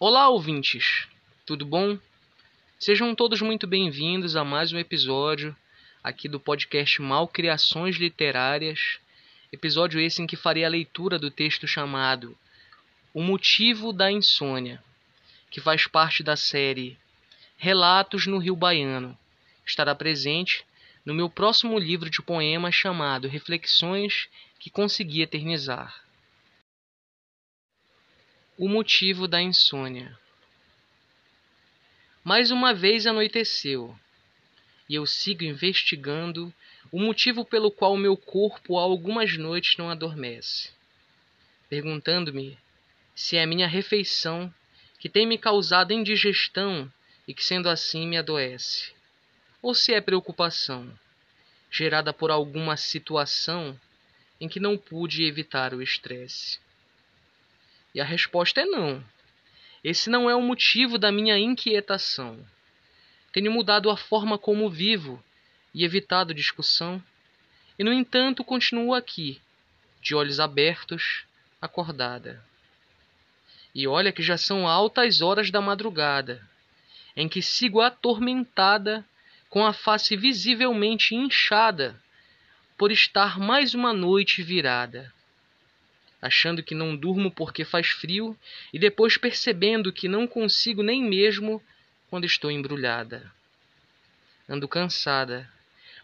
Olá, ouvintes! Tudo bom? Sejam todos muito bem-vindos a mais um episódio aqui do podcast Malcriações Literárias. Episódio esse em que farei a leitura do texto chamado O Motivo da Insônia, que faz parte da série Relatos no Rio Baiano. Estará presente no meu próximo livro de poemas chamado Reflexões que Consegui Eternizar. O motivo da insônia. Mais uma vez anoiteceu, e eu sigo investigando o motivo pelo qual meu corpo há algumas noites não adormece, perguntando-me se é a minha refeição que tem me causado indigestão e que, sendo assim, me adoece, ou se é preocupação gerada por alguma situação em que não pude evitar o estresse. E a resposta é não. Esse não é o motivo da minha inquietação. Tenho mudado a forma como vivo e evitado discussão, e no entanto continuo aqui, de olhos abertos, acordada. E olha que já são altas horas da madrugada, em que sigo atormentada, com a face visivelmente inchada, por estar mais uma noite virada achando que não durmo porque faz frio e depois percebendo que não consigo nem mesmo quando estou embrulhada. Ando cansada,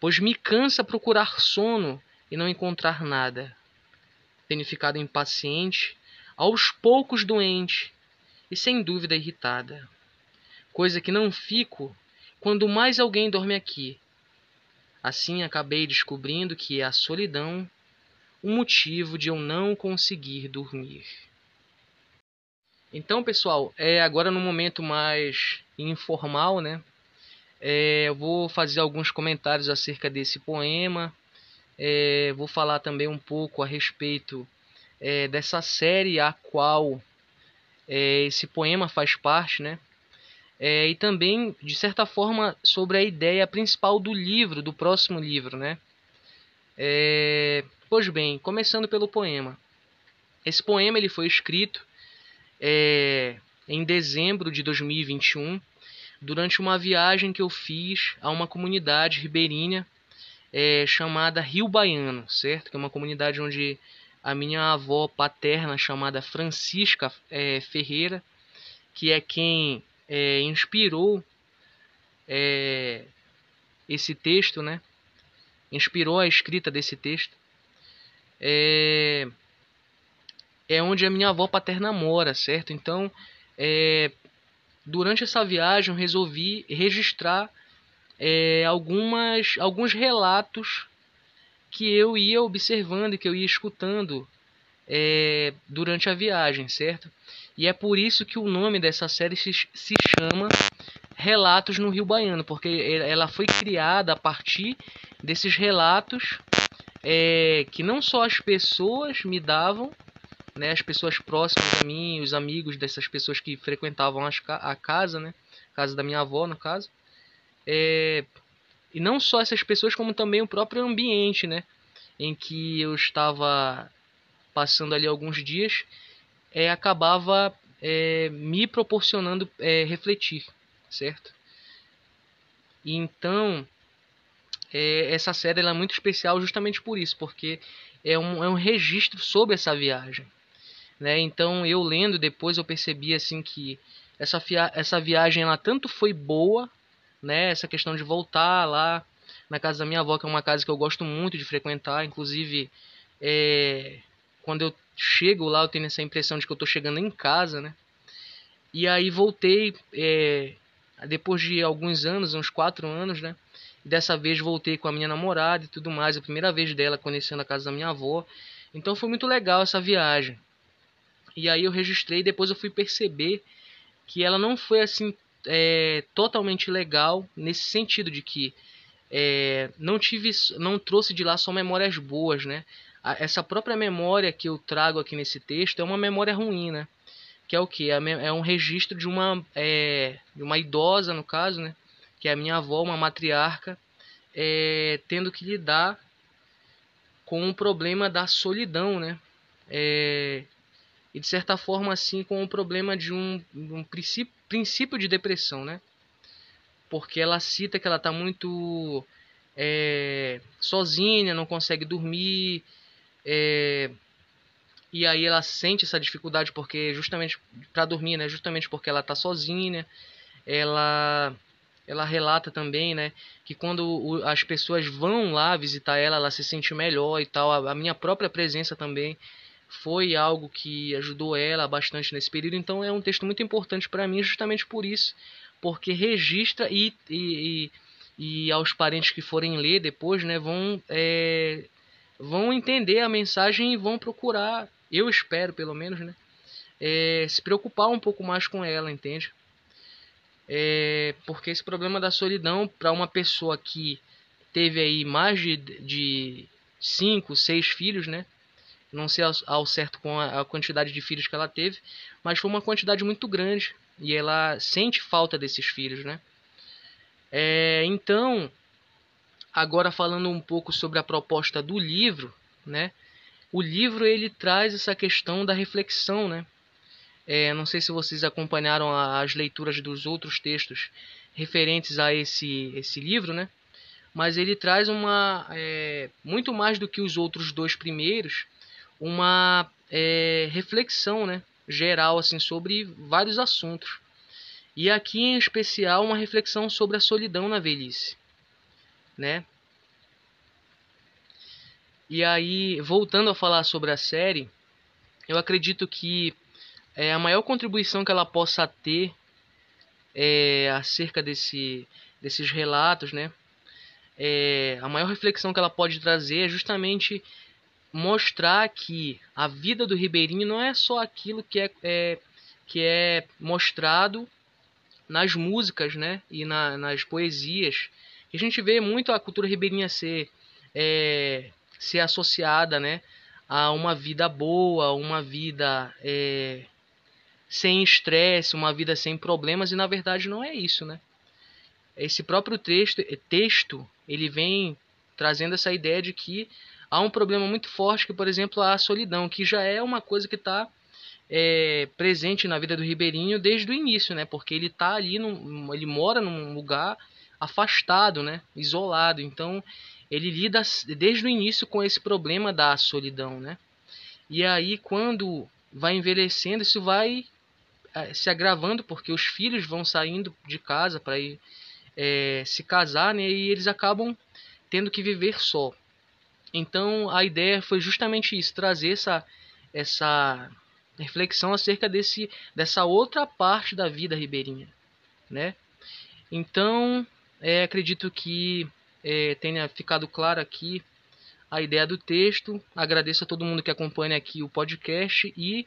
pois me cansa procurar sono e não encontrar nada. Tenho ficado impaciente, aos poucos doente e sem dúvida irritada. Coisa que não fico quando mais alguém dorme aqui. Assim acabei descobrindo que a solidão um motivo de eu não conseguir dormir. Então, pessoal, é agora no momento mais informal, né? É, eu vou fazer alguns comentários acerca desse poema. É, vou falar também um pouco a respeito é, dessa série a qual é, esse poema faz parte, né? É, e também, de certa forma, sobre a ideia principal do livro, do próximo livro, né? Pois bem, começando pelo poema. Esse poema ele foi escrito é, em dezembro de 2021, durante uma viagem que eu fiz a uma comunidade ribeirinha é, chamada Rio Baiano, certo? Que é uma comunidade onde a minha avó paterna, chamada Francisca é, Ferreira, que é quem é, inspirou é, esse texto, né? Inspirou a escrita desse texto é, é onde a minha avó paterna mora, certo? Então, é, durante essa viagem, eu resolvi registrar é, algumas, alguns relatos que eu ia observando e que eu ia escutando é, durante a viagem, certo? E é por isso que o nome dessa série se, se chama Relatos no Rio Baiano, porque ela foi criada a partir desses relatos é, que não só as pessoas me davam, né, as pessoas próximas a mim, os amigos dessas pessoas que frequentavam a casa, né, casa da minha avó, no caso, é, e não só essas pessoas, como também o próprio ambiente, né, em que eu estava passando ali alguns dias, é, acabava é, me proporcionando é, refletir, certo? Então é, essa série é muito especial justamente por isso, porque é um, é um registro sobre essa viagem. Né? Então eu lendo depois eu percebi assim que essa, essa viagem ela tanto foi boa, né? essa questão de voltar lá na casa da minha avó, que é uma casa que eu gosto muito de frequentar, inclusive é, quando eu chego lá eu tenho essa impressão de que eu estou chegando em casa, né? E aí voltei é, depois de alguns anos, uns quatro anos, né? Dessa vez voltei com a minha namorada e tudo mais, a primeira vez dela conhecendo a casa da minha avó. Então foi muito legal essa viagem. E aí eu registrei, depois eu fui perceber que ela não foi assim é, totalmente legal nesse sentido de que é, não tive, não trouxe de lá só memórias boas, né? Essa própria memória que eu trago aqui nesse texto é uma memória ruim, né? Que é o que? É um registro de uma, é, de uma idosa, no caso, né? Que é a minha avó, uma matriarca, é, tendo que lidar com o problema da solidão, né? É, e de certa forma assim com o problema de um, um princípio, princípio de depressão, né? Porque ela cita que ela está muito é, sozinha, não consegue dormir, é, e aí ela sente essa dificuldade porque justamente para dormir, né? Justamente porque ela está sozinha, ela ela relata também, né, que quando as pessoas vão lá visitar ela, ela se sente melhor e tal. A, a minha própria presença também foi algo que ajudou ela bastante nesse período. Então é um texto muito importante para mim, justamente por isso, porque registra e, e, e, e, aos parentes que forem ler depois, né, vão é, vão entender a mensagem e vão procurar, eu espero pelo menos, né, é, se preocupar um pouco mais com ela, entende? É, porque esse problema da solidão para uma pessoa que teve aí mais de, de cinco, seis filhos, né? Não sei ao, certo com a, a, quantidade de filhos que ela teve, mas foi uma quantidade muito grande e ela sente falta desses filhos, né? É, então, agora falando um pouco sobre a proposta do livro, né? O livro ele traz essa questão da reflexão, né? É, não sei se vocês acompanharam as leituras dos outros textos referentes a esse, esse livro, né? Mas ele traz uma é, muito mais do que os outros dois primeiros, uma é, reflexão, né? Geral assim sobre vários assuntos. E aqui em especial uma reflexão sobre a solidão na velhice, né? E aí, voltando a falar sobre a série, eu acredito que é, a maior contribuição que ela possa ter é, acerca desse, desses relatos, né? É, a maior reflexão que ela pode trazer é justamente mostrar que a vida do ribeirinho não é só aquilo que é, é que é mostrado nas músicas, né? E na, nas poesias. a gente vê muito a cultura ribeirinha ser é, ser associada, né? A uma vida boa, uma vida é, sem estresse, uma vida sem problemas, e na verdade não é isso, né? Esse próprio texto, texto ele vem trazendo essa ideia de que há um problema muito forte, que por exemplo a solidão, que já é uma coisa que está é, presente na vida do ribeirinho desde o início, né? Porque ele está ali, num, ele mora num lugar afastado, né? Isolado. Então ele lida desde o início com esse problema da solidão, né? E aí quando vai envelhecendo, isso vai se agravando porque os filhos vão saindo de casa para ir é, se casar, né? E eles acabam tendo que viver só. Então a ideia foi justamente isso, trazer essa essa reflexão acerca desse dessa outra parte da vida ribeirinha, né? Então é, acredito que é, tenha ficado claro aqui a ideia do texto. Agradeço a todo mundo que acompanha aqui o podcast e